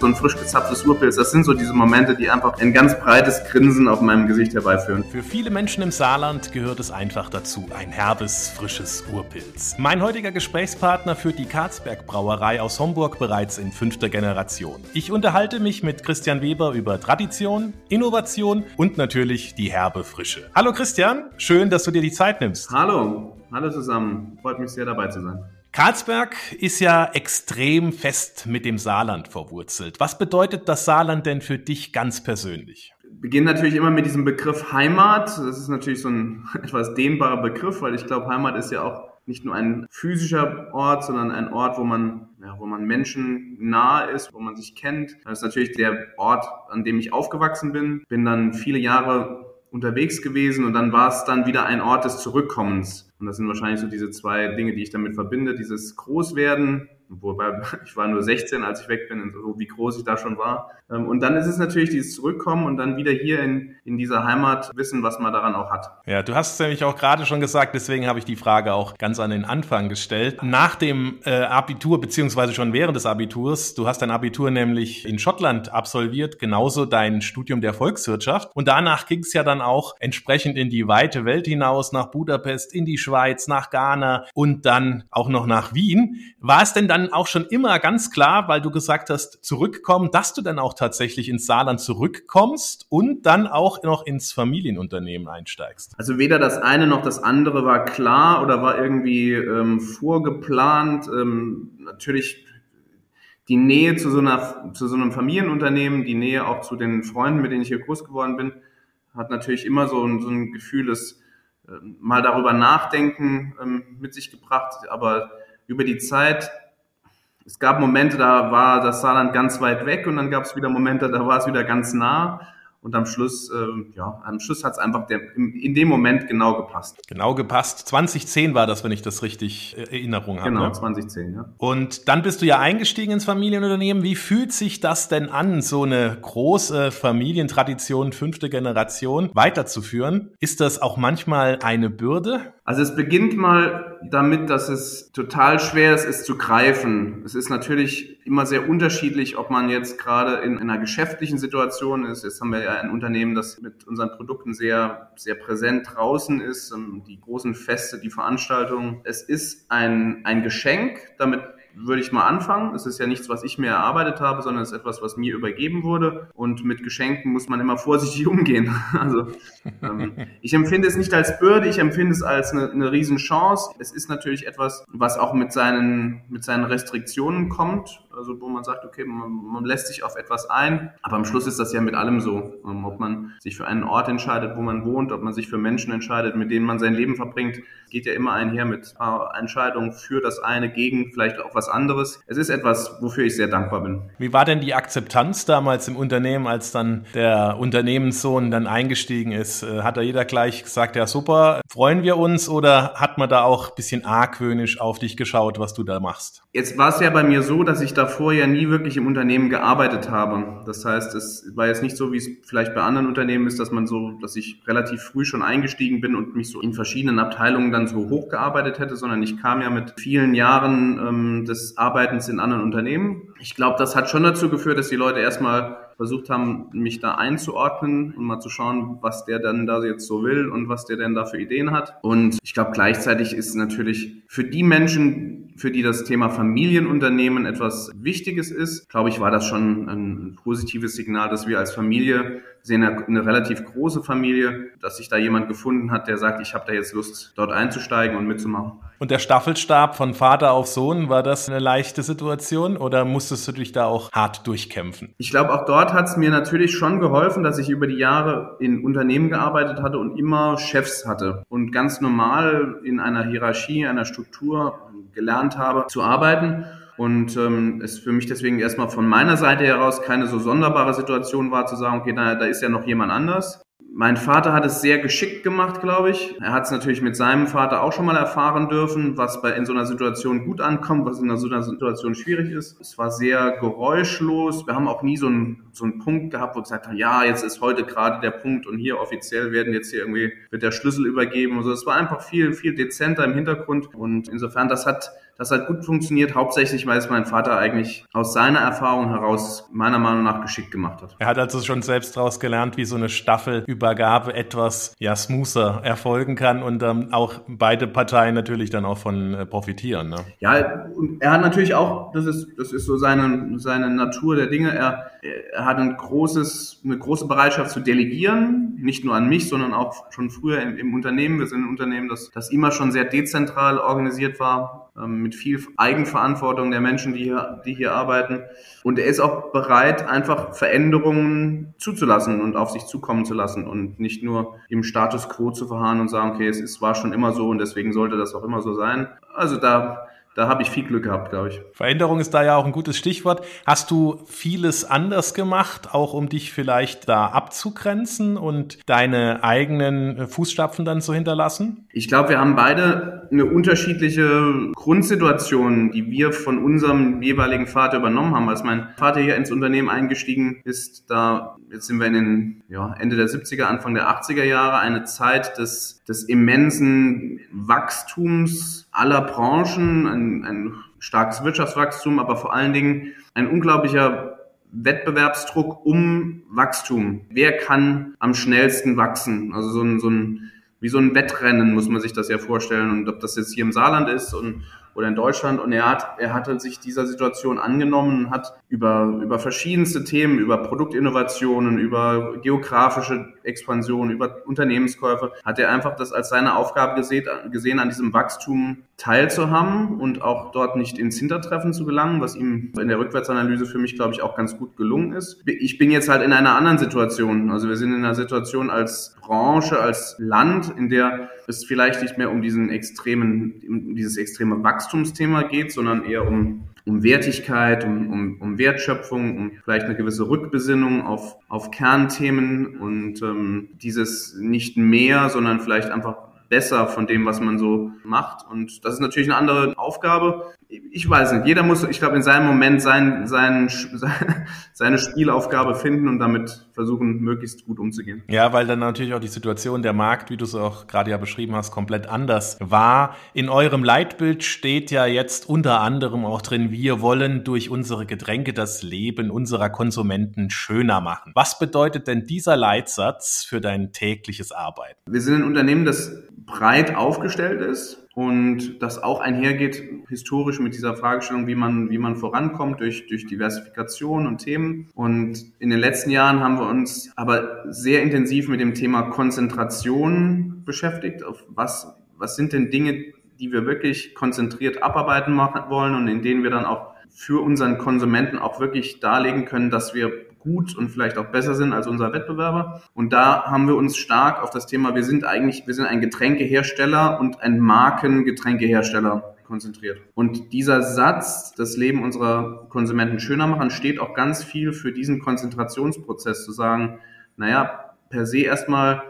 So ein frisch gezapftes Urpilz, das sind so diese Momente, die einfach ein ganz breites Grinsen auf meinem Gesicht herbeiführen. Für viele Menschen im Saarland gehört es einfach dazu, ein herbes, frisches Urpilz. Mein heutiger Gesprächspartner führt die Karzberg Brauerei aus Homburg bereits in fünfter Generation. Ich unterhalte mich mit Christian Weber über Tradition, Innovation und natürlich die herbe Frische. Hallo Christian, schön, dass du dir die Zeit nimmst. Hallo, hallo zusammen. Freut mich sehr dabei zu sein. Karlsberg ist ja extrem fest mit dem Saarland verwurzelt. Was bedeutet das Saarland denn für dich ganz persönlich? beginne natürlich immer mit diesem Begriff Heimat. Das ist natürlich so ein etwas dehnbarer Begriff, weil ich glaube, Heimat ist ja auch nicht nur ein physischer Ort, sondern ein Ort, wo man, ja, wo man Menschen nahe ist, wo man sich kennt. Das ist natürlich der Ort, an dem ich aufgewachsen bin. Bin dann viele Jahre unterwegs gewesen und dann war es dann wieder ein Ort des Zurückkommens. Und das sind wahrscheinlich so diese zwei Dinge, die ich damit verbinde. Dieses Großwerden, wobei ich war nur 16, als ich weg bin, so wie groß ich da schon war. Ähm, und dann ist es natürlich dieses Zurückkommen und dann wieder hier in, in dieser Heimat wissen, was man daran auch hat. Ja, du hast es nämlich auch gerade schon gesagt, deswegen habe ich die Frage auch ganz an den Anfang gestellt. Nach dem äh, Abitur, beziehungsweise schon während des Abiturs, du hast dein Abitur nämlich in Schottland absolviert, genauso dein Studium der Volkswirtschaft. Und danach ging es ja dann auch entsprechend in die weite Welt hinaus, nach Budapest, in die Schweiz, nach Ghana und dann auch noch nach Wien. War es denn dann auch schon immer ganz klar, weil du gesagt hast, zurückkommen, dass du dann auch tatsächlich ins Saarland zurückkommst und dann auch noch ins Familienunternehmen einsteigst? Also weder das eine noch das andere war klar oder war irgendwie ähm, vorgeplant. Ähm, natürlich die Nähe zu so, einer, zu so einem Familienunternehmen, die Nähe auch zu den Freunden, mit denen ich hier groß geworden bin, hat natürlich immer so ein, so ein Gefühl des äh, mal darüber nachdenken ähm, mit sich gebracht. Aber über die Zeit es gab Momente, da war das Saarland ganz weit weg und dann gab es wieder Momente, da war es wieder ganz nah. Und am Schluss, äh, ja, am Schluss hat es einfach der, in, in, dem Moment genau gepasst. Genau gepasst. 2010 war das, wenn ich das richtig äh, Erinnerung habe. Genau, ne? 2010, ja. Und dann bist du ja eingestiegen ins Familienunternehmen. Wie fühlt sich das denn an, so eine große Familientradition, fünfte Generation weiterzuführen? Ist das auch manchmal eine Bürde? Also es beginnt mal damit, dass es total schwer ist, es zu greifen. Es ist natürlich immer sehr unterschiedlich, ob man jetzt gerade in einer geschäftlichen Situation ist. Jetzt haben wir ja ein Unternehmen, das mit unseren Produkten sehr, sehr präsent draußen ist. Die großen Feste, die Veranstaltungen. Es ist ein, ein Geschenk, damit würde ich mal anfangen. Es ist ja nichts, was ich mir erarbeitet habe, sondern es ist etwas, was mir übergeben wurde. Und mit Geschenken muss man immer vorsichtig umgehen. Also ähm, ich empfinde es nicht als Bürde, ich empfinde es als eine, eine Riesenchance. Es ist natürlich etwas, was auch mit seinen, mit seinen Restriktionen kommt. Also wo man sagt, okay, man, man lässt sich auf etwas ein. Aber am Schluss ist das ja mit allem so. Ähm, ob man sich für einen Ort entscheidet, wo man wohnt, ob man sich für Menschen entscheidet, mit denen man sein Leben verbringt, geht ja immer einher mit Entscheidungen für das eine, gegen vielleicht auch was anderes. Es ist etwas, wofür ich sehr dankbar bin. Wie war denn die Akzeptanz damals im Unternehmen, als dann der Unternehmenssohn dann eingestiegen ist? Äh, hat da jeder gleich gesagt, ja super, freuen wir uns oder hat man da auch ein bisschen argwöhnisch auf dich geschaut, was du da machst? Jetzt war es ja bei mir so, dass ich davor ja nie wirklich im Unternehmen gearbeitet habe. Das heißt, es war jetzt nicht so, wie es vielleicht bei anderen Unternehmen ist, dass man so, dass ich relativ früh schon eingestiegen bin und mich so in verschiedenen Abteilungen dann so hochgearbeitet hätte, sondern ich kam ja mit vielen Jahren ähm, des Arbeitens in anderen Unternehmen. Ich glaube, das hat schon dazu geführt, dass die Leute erstmal versucht haben, mich da einzuordnen und mal zu schauen, was der dann da jetzt so will und was der denn da für Ideen hat. Und ich glaube, gleichzeitig ist natürlich für die Menschen, für die das Thema Familienunternehmen etwas Wichtiges ist, glaube ich, war das schon ein positives Signal, dass wir als Familie sehen eine, eine relativ große Familie, dass sich da jemand gefunden hat, der sagt, ich habe da jetzt Lust, dort einzusteigen und mitzumachen. Und der Staffelstab von Vater auf Sohn, war das eine leichte Situation oder musstest du dich da auch hart durchkämpfen? Ich glaube, auch dort hat es mir natürlich schon geholfen, dass ich über die Jahre in Unternehmen gearbeitet hatte und immer Chefs hatte und ganz normal in einer Hierarchie, einer Struktur gelernt habe zu arbeiten und ähm, es für mich deswegen erstmal von meiner Seite heraus keine so sonderbare Situation war, zu sagen, okay, da, da ist ja noch jemand anders. Mein Vater hat es sehr geschickt gemacht, glaube ich. Er hat es natürlich mit seinem Vater auch schon mal erfahren dürfen, was bei in so einer Situation gut ankommt, was in so einer Situation schwierig ist. Es war sehr geräuschlos. Wir haben auch nie so einen, so einen Punkt gehabt, wo gesagt haben, ja, jetzt ist heute gerade der Punkt und hier offiziell werden jetzt hier irgendwie wird der Schlüssel übergeben. Also es war einfach viel, viel dezenter im Hintergrund und insofern das hat das hat gut funktioniert, hauptsächlich, weil es mein Vater eigentlich aus seiner Erfahrung heraus meiner Meinung nach geschickt gemacht hat. Er hat also schon selbst daraus gelernt, wie so eine Staffelübergabe etwas ja smoother erfolgen kann und ähm, auch beide Parteien natürlich dann auch von äh, profitieren. Ne? Ja, und er hat natürlich auch, das ist, das ist so seine, seine Natur der Dinge, er, er hat ein großes, eine große Bereitschaft zu delegieren, nicht nur an mich, sondern auch schon früher im, im Unternehmen. Wir sind ein Unternehmen, das, das immer schon sehr dezentral organisiert war mit viel Eigenverantwortung der Menschen, die hier, die hier arbeiten. Und er ist auch bereit, einfach Veränderungen zuzulassen und auf sich zukommen zu lassen und nicht nur im Status quo zu verharren und sagen, okay, es ist, war schon immer so und deswegen sollte das auch immer so sein. Also da da habe ich viel Glück gehabt, glaube ich. Veränderung ist da ja auch ein gutes Stichwort. Hast du vieles anders gemacht, auch um dich vielleicht da abzugrenzen und deine eigenen Fußstapfen dann zu hinterlassen? Ich glaube, wir haben beide eine unterschiedliche Grundsituation, die wir von unserem jeweiligen Vater übernommen haben. Als mein Vater hier ins Unternehmen eingestiegen ist, da jetzt sind wir in den ja, Ende der 70er, Anfang der 80er Jahre, eine Zeit des, des immensen Wachstums aller Branchen, ein, ein starkes Wirtschaftswachstum, aber vor allen Dingen ein unglaublicher Wettbewerbsdruck um Wachstum. Wer kann am schnellsten wachsen? Also so ein, so ein wie so ein Wettrennen muss man sich das ja vorstellen. Und ob das jetzt hier im Saarland ist und oder in Deutschland. Und er hat, er hatte sich dieser Situation angenommen und hat über, über verschiedenste Themen, über Produktinnovationen, über geografische Expansion, über Unternehmenskäufe, hat er einfach das als seine Aufgabe gesehen, gesehen an diesem Wachstum teilzuhaben und auch dort nicht ins Hintertreffen zu gelangen, was ihm in der Rückwärtsanalyse für mich, glaube ich, auch ganz gut gelungen ist. Ich bin jetzt halt in einer anderen Situation. Also wir sind in einer Situation als Branche, als Land, in der es vielleicht nicht mehr um diesen extremen, um dieses extreme Wachstumsthema geht, sondern eher um um Wertigkeit, um, um, um Wertschöpfung, um vielleicht eine gewisse Rückbesinnung auf, auf Kernthemen und ähm, dieses nicht mehr, sondern vielleicht einfach besser von dem, was man so macht. Und das ist natürlich eine andere Aufgabe. Ich weiß nicht, jeder muss, ich glaube, in seinem Moment sein, sein, seine Spielaufgabe finden und damit versuchen, möglichst gut umzugehen. Ja, weil dann natürlich auch die Situation der Markt, wie du es auch gerade ja beschrieben hast, komplett anders war. In eurem Leitbild steht ja jetzt unter anderem auch drin, wir wollen durch unsere Getränke das Leben unserer Konsumenten schöner machen. Was bedeutet denn dieser Leitsatz für dein tägliches Arbeiten? Wir sind ein Unternehmen, das breit aufgestellt ist und das auch einhergeht historisch mit dieser Fragestellung, wie man, wie man vorankommt durch, durch Diversifikation und Themen. Und in den letzten Jahren haben wir uns aber sehr intensiv mit dem Thema Konzentration beschäftigt. Auf was, was sind denn Dinge, die wir wirklich konzentriert abarbeiten machen wollen und in denen wir dann auch für unseren Konsumenten auch wirklich darlegen können, dass wir gut und vielleicht auch besser sind als unser Wettbewerber. Und da haben wir uns stark auf das Thema, wir sind eigentlich, wir sind ein Getränkehersteller und ein Markengetränkehersteller konzentriert. Und dieser Satz, das Leben unserer Konsumenten schöner machen, steht auch ganz viel für diesen Konzentrationsprozess zu sagen, naja, per se erstmal,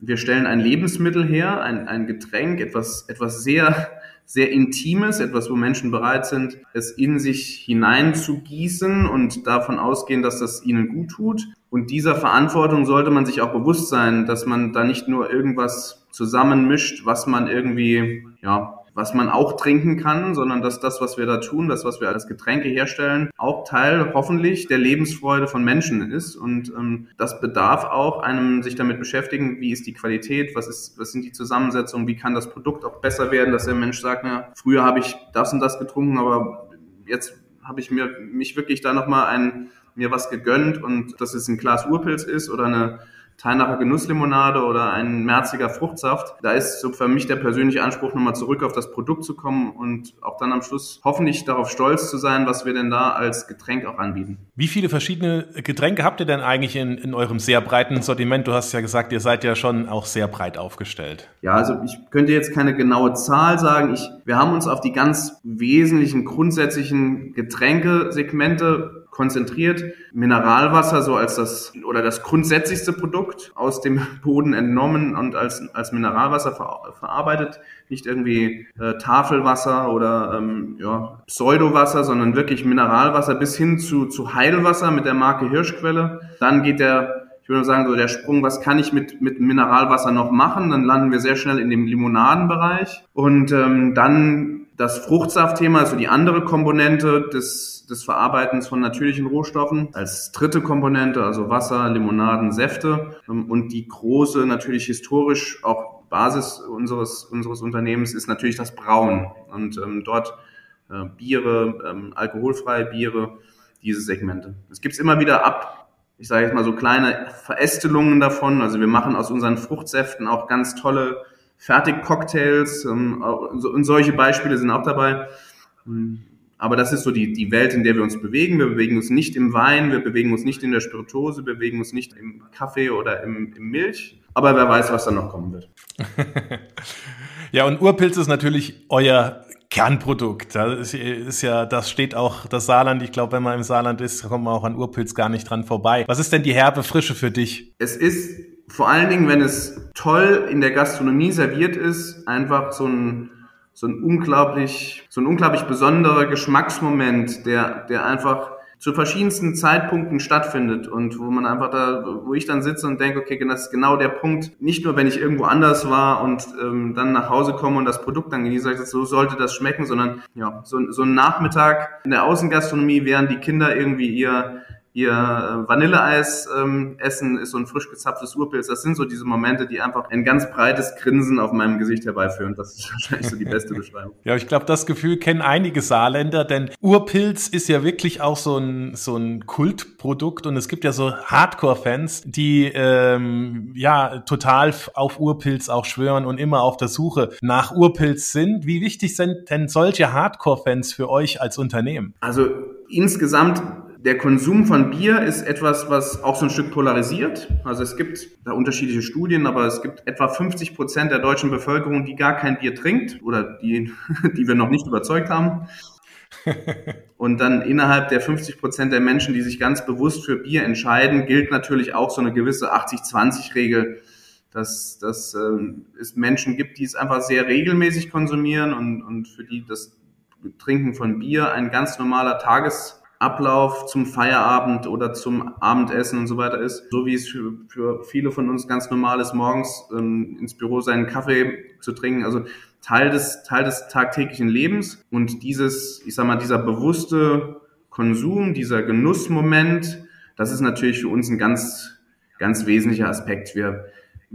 wir stellen ein Lebensmittel her, ein, ein Getränk, etwas, etwas sehr sehr Intimes, etwas, wo Menschen bereit sind, es in sich hineinzugießen und davon ausgehen, dass das ihnen gut tut. Und dieser Verantwortung sollte man sich auch bewusst sein, dass man da nicht nur irgendwas zusammenmischt, was man irgendwie, ja, was man auch trinken kann, sondern dass das, was wir da tun, das, was wir als Getränke herstellen, auch Teil hoffentlich der Lebensfreude von Menschen ist. Und ähm, das bedarf auch einem sich damit beschäftigen, wie ist die Qualität, was, ist, was sind die Zusammensetzungen, wie kann das Produkt auch besser werden, dass der Mensch sagt, na, früher habe ich das und das getrunken, aber jetzt habe ich mir mich wirklich da nochmal ein mir was gegönnt und dass es ein Glas Urpilz ist oder eine Teilnacher Genusslimonade oder ein merziger Fruchtsaft. Da ist so für mich der persönliche Anspruch, nochmal zurück auf das Produkt zu kommen und auch dann am Schluss hoffentlich darauf stolz zu sein, was wir denn da als Getränk auch anbieten. Wie viele verschiedene Getränke habt ihr denn eigentlich in, in eurem sehr breiten Sortiment? Du hast ja gesagt, ihr seid ja schon auch sehr breit aufgestellt. Ja, also ich könnte jetzt keine genaue Zahl sagen. Ich, wir haben uns auf die ganz wesentlichen, grundsätzlichen Getränkesegmente konzentriert Mineralwasser so als das oder das grundsätzlichste Produkt aus dem Boden entnommen und als, als Mineralwasser ver, verarbeitet. Nicht irgendwie äh, Tafelwasser oder ähm, ja, Pseudowasser, sondern wirklich Mineralwasser bis hin zu, zu Heilwasser mit der Marke Hirschquelle. Dann geht der ich würde sagen, so der Sprung, was kann ich mit, mit Mineralwasser noch machen? Dann landen wir sehr schnell in dem Limonadenbereich. Und ähm, dann das Fruchtsaftthema, also die andere Komponente des, des Verarbeitens von natürlichen Rohstoffen. Als dritte Komponente, also Wasser, Limonaden, Säfte. Ähm, und die große, natürlich historisch auch Basis unseres, unseres Unternehmens ist natürlich das Brauen. Und ähm, dort äh, Biere, ähm, alkoholfreie Biere, diese Segmente. Es gibt immer wieder ab, ich sage jetzt mal so kleine Verästelungen davon. Also wir machen aus unseren Fruchtsäften auch ganz tolle Fertigcocktails ähm, und solche Beispiele sind auch dabei. Hm, aber das ist so die, die Welt, in der wir uns bewegen. Wir bewegen uns nicht im Wein, wir bewegen uns nicht in der Spirituose, wir bewegen uns nicht im Kaffee oder im, im Milch. Aber wer weiß, was da noch kommen wird. ja, und Urpilz ist natürlich euer Kernprodukt. Das ist ja, das steht auch das Saarland. Ich glaube, wenn man im Saarland ist, kommt man auch an Urpilz gar nicht dran vorbei. Was ist denn die herbe Frische für dich? Es ist vor allen Dingen, wenn es toll in der Gastronomie serviert ist, einfach so ein, so ein unglaublich, so ein unglaublich besonderer Geschmacksmoment, der, der einfach zu verschiedensten Zeitpunkten stattfindet und wo man einfach da, wo ich dann sitze und denke, okay, das ist genau der Punkt. Nicht nur, wenn ich irgendwo anders war und ähm, dann nach Hause komme und das Produkt dann genieße, so sollte das schmecken, sondern ja, so, so ein Nachmittag in der Außengastronomie, während die Kinder irgendwie ihr ihr äh, Vanilleeis ähm, essen, ist so ein frisch gezapftes Urpilz. Das sind so diese Momente, die einfach ein ganz breites Grinsen auf meinem Gesicht herbeiführen. Das ist wahrscheinlich so die beste Beschreibung. ja, ich glaube, das Gefühl kennen einige Saarländer, denn Urpilz ist ja wirklich auch so ein, so ein Kultprodukt und es gibt ja so Hardcore-Fans, die ähm, ja total auf Urpilz auch schwören und immer auf der Suche nach Urpilz sind. Wie wichtig sind denn solche Hardcore-Fans für euch als Unternehmen? Also insgesamt der Konsum von Bier ist etwas, was auch so ein Stück polarisiert. Also es gibt da unterschiedliche Studien, aber es gibt etwa 50 Prozent der deutschen Bevölkerung, die gar kein Bier trinkt oder die, die wir noch nicht überzeugt haben. Und dann innerhalb der 50 Prozent der Menschen, die sich ganz bewusst für Bier entscheiden, gilt natürlich auch so eine gewisse 80-20-Regel, dass, dass äh, es Menschen gibt, die es einfach sehr regelmäßig konsumieren und, und für die das Trinken von Bier ein ganz normaler Tages Ablauf zum Feierabend oder zum Abendessen und so weiter ist. So wie es für, viele von uns ganz normal ist, morgens ähm, ins Büro seinen Kaffee zu trinken. Also Teil des, Teil des tagtäglichen Lebens. Und dieses, ich sag mal, dieser bewusste Konsum, dieser Genussmoment, das ist natürlich für uns ein ganz, ganz wesentlicher Aspekt. Wir,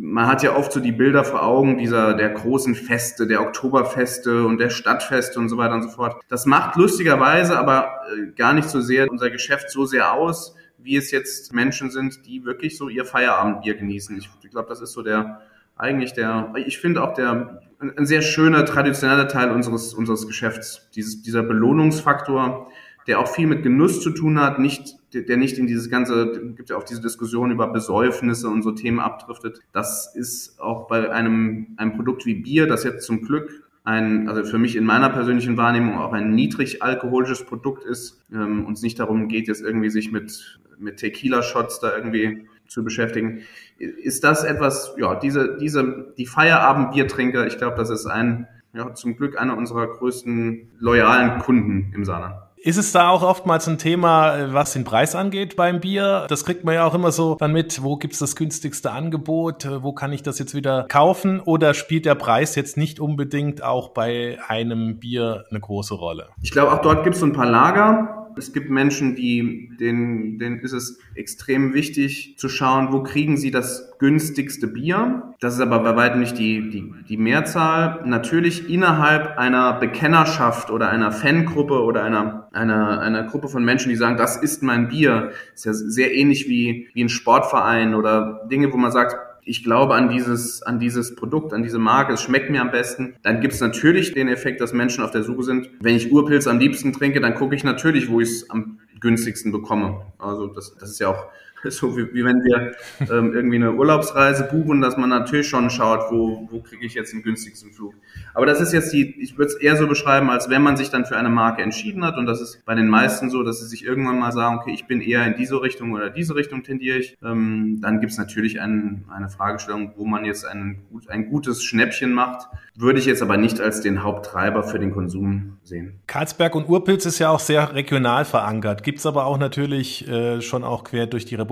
man hat ja oft so die Bilder vor Augen dieser der großen Feste, der Oktoberfeste und der Stadtfeste und so weiter und so fort. Das macht lustigerweise aber äh, gar nicht so sehr unser Geschäft so sehr aus, wie es jetzt Menschen sind, die wirklich so ihr Feierabendbier genießen. Ich, ich glaube, das ist so der eigentlich der, ich finde auch der ein sehr schöner traditioneller Teil unseres unseres Geschäfts, dieses, dieser Belohnungsfaktor, der auch viel mit Genuss zu tun hat, nicht der nicht in dieses ganze, gibt ja auch diese Diskussion über Besäufnisse und so Themen abdriftet. Das ist auch bei einem, einem Produkt wie Bier, das jetzt zum Glück ein, also für mich in meiner persönlichen Wahrnehmung auch ein niedrig alkoholisches Produkt ist, ähm, uns nicht darum geht, jetzt irgendwie sich mit, mit Tequila-Shots da irgendwie zu beschäftigen. Ist das etwas, ja, diese, diese, die Feierabend-Biertrinker, ich glaube, das ist ein, ja, zum Glück einer unserer größten loyalen Kunden im Saarland. Ist es da auch oftmals ein Thema, äh, was den Preis angeht beim Bier? Das kriegt man ja auch immer so dann mit, wo gibt's das günstigste Angebot, äh, wo kann ich das jetzt wieder kaufen oder spielt der Preis jetzt nicht unbedingt auch bei einem Bier eine große Rolle? Ich glaube, auch dort gibt's so ein paar Lager. Es gibt Menschen, die, denen, denen ist es extrem wichtig zu schauen, wo kriegen sie das günstigste Bier. Das ist aber bei weitem nicht die, die, die Mehrzahl. Natürlich innerhalb einer Bekennerschaft oder einer Fangruppe oder einer, einer, einer Gruppe von Menschen, die sagen, das ist mein Bier. ist ja sehr ähnlich wie, wie ein Sportverein oder Dinge, wo man sagt, ich glaube an dieses, an dieses Produkt, an diese Marke, es schmeckt mir am besten. Dann gibt es natürlich den Effekt, dass Menschen auf der Suche sind. Wenn ich Urpilz am liebsten trinke, dann gucke ich natürlich, wo ich es am günstigsten bekomme. Also das, das ist ja auch so wie, wie wenn wir ähm, irgendwie eine Urlaubsreise buchen, dass man natürlich schon schaut, wo, wo kriege ich jetzt den günstigsten Flug. Aber das ist jetzt die, ich würde es eher so beschreiben, als wenn man sich dann für eine Marke entschieden hat und das ist bei den meisten so, dass sie sich irgendwann mal sagen, okay, ich bin eher in diese Richtung oder diese Richtung tendiere ich. Ähm, dann gibt es natürlich ein, eine Fragestellung, wo man jetzt ein, ein gutes Schnäppchen macht, würde ich jetzt aber nicht als den Haupttreiber für den Konsum sehen. Karlsberg und Urpilz ist ja auch sehr regional verankert, gibt es aber auch natürlich äh, schon auch quer durch die Republik.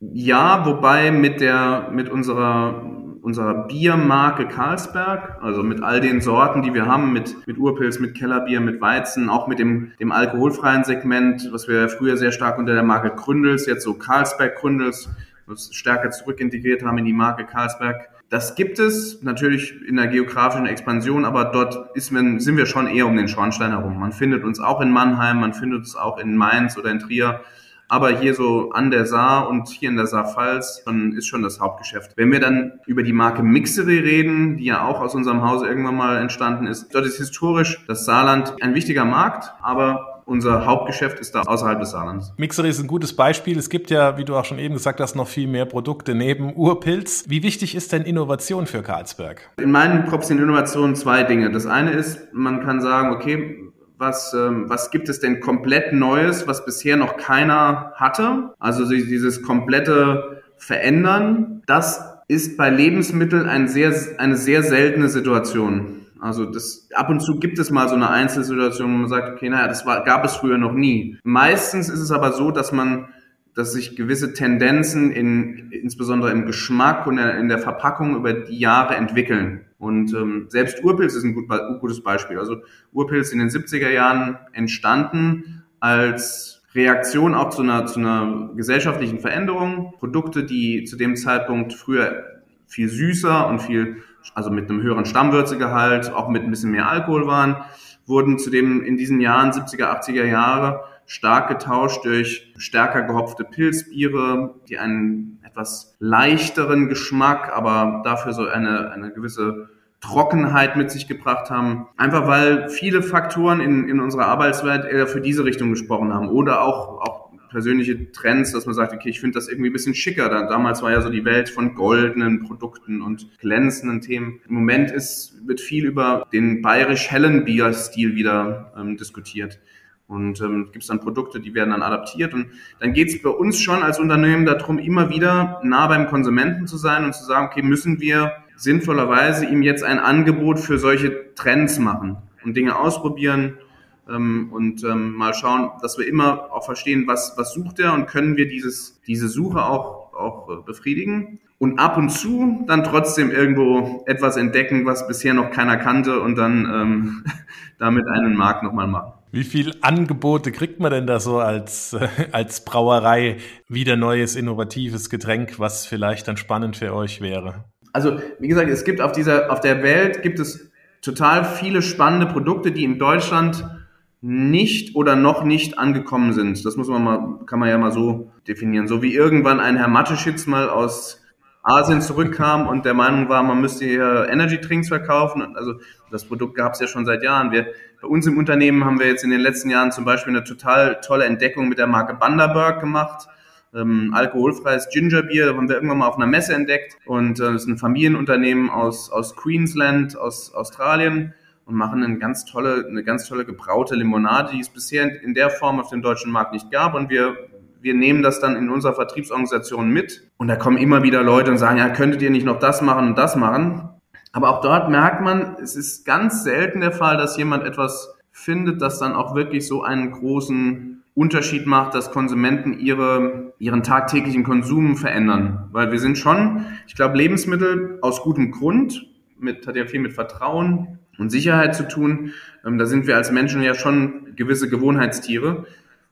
Ja, wobei mit der, mit unserer, unserer Biermarke Carlsberg, also mit all den Sorten, die wir haben, mit, mit Urpilz, mit Kellerbier, mit Weizen, auch mit dem, dem alkoholfreien Segment, was wir früher sehr stark unter der Marke Gründels, jetzt so Carlsberg Gründels, was stärker zurückintegriert haben in die Marke Carlsberg. Das gibt es natürlich in der geografischen Expansion, aber dort ist sind wir schon eher um den Schornstein herum. Man findet uns auch in Mannheim, man findet uns auch in Mainz oder in Trier. Aber hier so an der Saar und hier in der Saar-Pfalz ist schon das Hauptgeschäft. Wenn wir dann über die Marke Mixery reden, die ja auch aus unserem Hause irgendwann mal entstanden ist, dort ist historisch das Saarland ein wichtiger Markt, aber unser Hauptgeschäft ist da außerhalb des Saarlands. Mixery ist ein gutes Beispiel. Es gibt ja, wie du auch schon eben gesagt hast, noch viel mehr Produkte neben Urpilz. Wie wichtig ist denn Innovation für Carlsberg? In meinen Kopf sind Innovationen zwei Dinge. Das eine ist, man kann sagen, okay, was, ähm, was gibt es denn komplett Neues, was bisher noch keiner hatte? Also dieses komplette Verändern, das ist bei Lebensmitteln ein sehr, eine sehr seltene Situation. Also das ab und zu gibt es mal so eine Einzelsituation, wo man sagt, okay, naja, das war, gab es früher noch nie. Meistens ist es aber so, dass man dass sich gewisse Tendenzen in, insbesondere im Geschmack und in der Verpackung über die Jahre entwickeln. Und ähm, selbst Urpilz ist ein gut, gutes Beispiel. Also Urpilz in den 70er Jahren entstanden als Reaktion auch zu einer, zu einer gesellschaftlichen Veränderung. Produkte, die zu dem Zeitpunkt früher viel süßer und viel, also mit einem höheren Stammwürzegehalt, auch mit ein bisschen mehr Alkohol waren, wurden zudem in diesen Jahren, 70er, 80er Jahre, stark getauscht durch stärker gehopfte Pilzbiere, die einen etwas leichteren Geschmack, aber dafür so eine, eine gewisse Trockenheit mit sich gebracht haben. Einfach weil viele Faktoren in, in unserer Arbeitswelt eher für diese Richtung gesprochen haben. Oder auch, auch persönliche Trends, dass man sagt, okay, ich finde das irgendwie ein bisschen schicker. Damals war ja so die Welt von goldenen Produkten und glänzenden Themen. Im Moment ist, wird viel über den bayerisch-hellen Bierstil wieder ähm, diskutiert. Und ähm, gibt es dann Produkte, die werden dann adaptiert. Und dann geht es bei uns schon als Unternehmen darum, immer wieder nah beim Konsumenten zu sein und zu sagen, okay, müssen wir sinnvollerweise ihm jetzt ein Angebot für solche Trends machen und Dinge ausprobieren ähm, und ähm, mal schauen, dass wir immer auch verstehen, was, was sucht er und können wir dieses, diese Suche auch, auch äh, befriedigen. Und ab und zu dann trotzdem irgendwo etwas entdecken, was bisher noch keiner kannte und dann ähm, damit einen Markt nochmal machen. Wie viel Angebote kriegt man denn da so als, äh, als Brauerei? Wieder neues, innovatives Getränk, was vielleicht dann spannend für euch wäre? Also, wie gesagt, es gibt auf dieser, auf der Welt gibt es total viele spannende Produkte, die in Deutschland nicht oder noch nicht angekommen sind. Das muss man mal, kann man ja mal so definieren. So wie irgendwann ein Herr Mateschitz mal aus Asien zurückkam und der Meinung war, man müsste hier Energy Drinks verkaufen. Also das Produkt gab es ja schon seit Jahren. Wir, bei uns im Unternehmen haben wir jetzt in den letzten Jahren zum Beispiel eine total tolle Entdeckung mit der Marke Bundaberg gemacht. Ähm, alkoholfreies Gingerbier, haben wir irgendwann mal auf einer Messe entdeckt. Und äh, das ist ein Familienunternehmen aus, aus Queensland, aus Australien und machen eine ganz tolle, eine ganz tolle gebraute Limonade, die es bisher in der Form auf dem deutschen Markt nicht gab. Und wir wir nehmen das dann in unserer Vertriebsorganisation mit und da kommen immer wieder Leute und sagen, ja, könntet ihr nicht noch das machen und das machen? Aber auch dort merkt man, es ist ganz selten der Fall, dass jemand etwas findet, das dann auch wirklich so einen großen Unterschied macht, dass Konsumenten ihre, ihren tagtäglichen Konsum verändern. Weil wir sind schon, ich glaube, Lebensmittel aus gutem Grund, mit, hat ja viel mit Vertrauen und Sicherheit zu tun. Ähm, da sind wir als Menschen ja schon gewisse Gewohnheitstiere.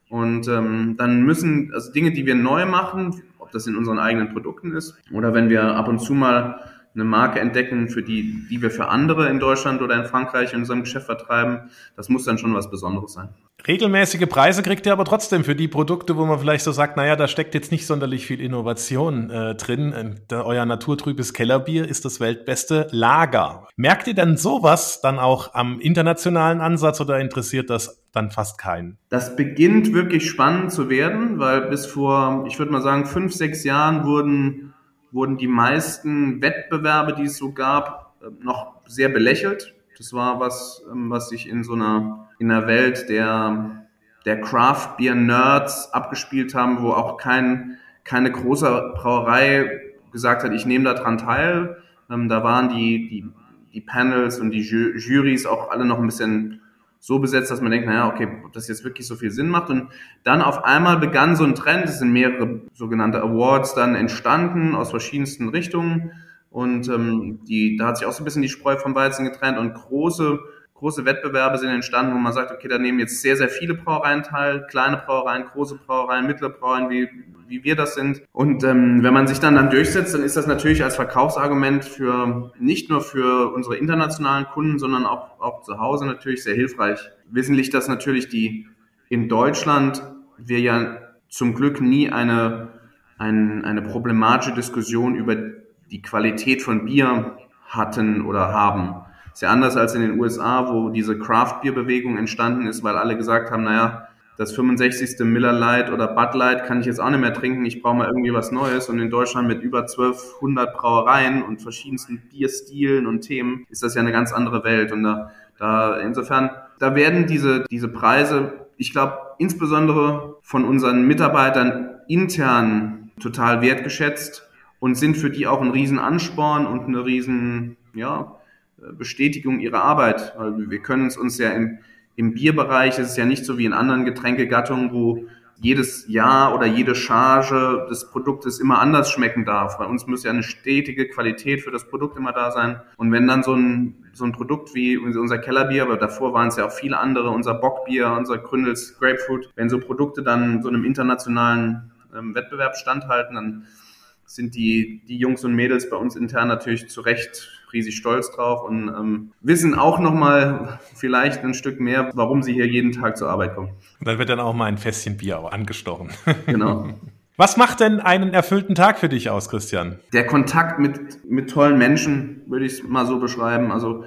Und ähm, dann müssen, also Dinge, die wir neu machen, ob das in unseren eigenen Produkten ist oder wenn wir ab und zu mal eine Marke entdecken, für die, die wir für andere in Deutschland oder in Frankreich in unserem Geschäft vertreiben, das muss dann schon was Besonderes sein. Regelmäßige Preise kriegt ihr aber trotzdem für die Produkte, wo man vielleicht so sagt, naja, da steckt jetzt nicht sonderlich viel Innovation äh, drin. Äh, euer naturtrübes Kellerbier ist das weltbeste Lager. Merkt ihr denn sowas dann auch am internationalen Ansatz oder interessiert das dann fast keinen? Das beginnt wirklich spannend zu werden, weil bis vor, ich würde mal sagen, fünf, sechs Jahren wurden, wurden die meisten Wettbewerbe, die es so gab, äh, noch sehr belächelt. Das war was, ähm, was sich in so einer in der Welt der, der Craft Beer Nerds abgespielt haben, wo auch kein, keine große Brauerei gesagt hat, ich nehme daran teil. Ähm, da waren die, die, die Panels und die Ju Jurys auch alle noch ein bisschen so besetzt, dass man denkt, naja, okay, ob das jetzt wirklich so viel Sinn macht. Und dann auf einmal begann so ein Trend, es sind mehrere sogenannte Awards dann entstanden aus verschiedensten Richtungen. Und ähm, die, da hat sich auch so ein bisschen die Spreu vom Weizen getrennt und große große Wettbewerbe sind entstanden, wo man sagt, okay, da nehmen jetzt sehr, sehr viele Brauereien teil, kleine Brauereien, große Brauereien, mittlere Brauereien, wie, wie wir das sind. Und ähm, wenn man sich dann dann durchsetzt, dann ist das natürlich als Verkaufsargument für nicht nur für unsere internationalen Kunden, sondern auch, auch zu Hause natürlich sehr hilfreich. Wesentlich, dass natürlich die in Deutschland wir ja zum Glück nie eine, ein, eine problematische Diskussion über die Qualität von Bier hatten oder haben sehr anders als in den USA, wo diese Craft-Bier-Bewegung entstanden ist, weil alle gesagt haben, naja, das 65. Miller Light oder Bud Light kann ich jetzt auch nicht mehr trinken, ich brauche mal irgendwie was Neues. Und in Deutschland mit über 1200 Brauereien und verschiedensten Bierstilen und Themen ist das ja eine ganz andere Welt. Und da, da insofern, da werden diese, diese Preise, ich glaube, insbesondere von unseren Mitarbeitern intern total wertgeschätzt und sind für die auch ein Riesenansporn und eine riesen, ja, Bestätigung ihrer Arbeit. Weil wir können es uns ja im, im Bierbereich, ist es ja nicht so wie in anderen Getränkegattungen, wo jedes Jahr oder jede Charge des Produktes immer anders schmecken darf. Bei uns muss ja eine stetige Qualität für das Produkt immer da sein. Und wenn dann so ein, so ein Produkt wie unser Kellerbier, aber davor waren es ja auch viele andere, unser Bockbier, unser Gründels Grapefruit, wenn so Produkte dann so einem internationalen ähm, Wettbewerb standhalten, dann sind die, die Jungs und Mädels bei uns intern natürlich zu Recht riesig stolz drauf und ähm, wissen auch nochmal vielleicht ein Stück mehr, warum sie hier jeden Tag zur Arbeit kommen. Und dann wird dann auch mal ein Fässchen Bier angestochen. Genau. Was macht denn einen erfüllten Tag für dich aus, Christian? Der Kontakt mit, mit tollen Menschen, würde ich es mal so beschreiben. Also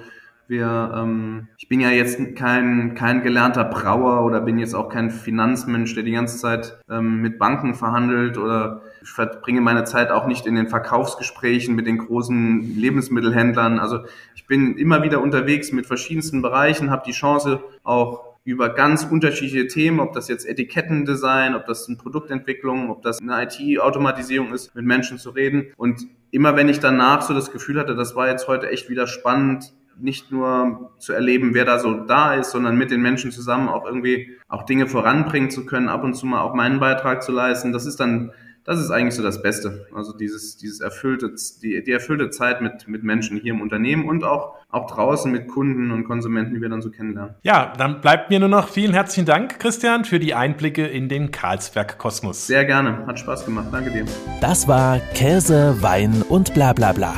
wir, ähm, ich bin ja jetzt kein, kein gelernter Brauer oder bin jetzt auch kein Finanzmensch, der die ganze Zeit ähm, mit Banken verhandelt oder ich verbringe meine Zeit auch nicht in den Verkaufsgesprächen mit den großen Lebensmittelhändlern. Also ich bin immer wieder unterwegs mit verschiedensten Bereichen, habe die Chance auch über ganz unterschiedliche Themen, ob das jetzt Etikettendesign, ob das eine Produktentwicklung, ob das eine IT-Automatisierung ist, mit Menschen zu reden. Und immer wenn ich danach so das Gefühl hatte, das war jetzt heute echt wieder spannend, nicht nur zu erleben, wer da so da ist, sondern mit den Menschen zusammen auch irgendwie auch Dinge voranbringen zu können, ab und zu mal auch meinen Beitrag zu leisten. Das ist dann, das ist eigentlich so das Beste. Also dieses, dieses erfüllte, die, die erfüllte Zeit mit, mit Menschen hier im Unternehmen und auch, auch draußen mit Kunden und Konsumenten, die wir dann so kennenlernen. Ja, dann bleibt mir nur noch vielen herzlichen Dank, Christian, für die Einblicke in den Karlsberg-Kosmos. Sehr gerne. Hat Spaß gemacht. Danke dir. Das war Käse, Wein und bla bla bla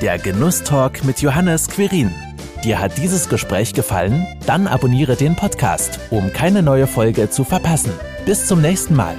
der Genusstalk mit Johannes Quirin. Dir hat dieses Gespräch gefallen? Dann abonniere den Podcast, um keine neue Folge zu verpassen. Bis zum nächsten Mal.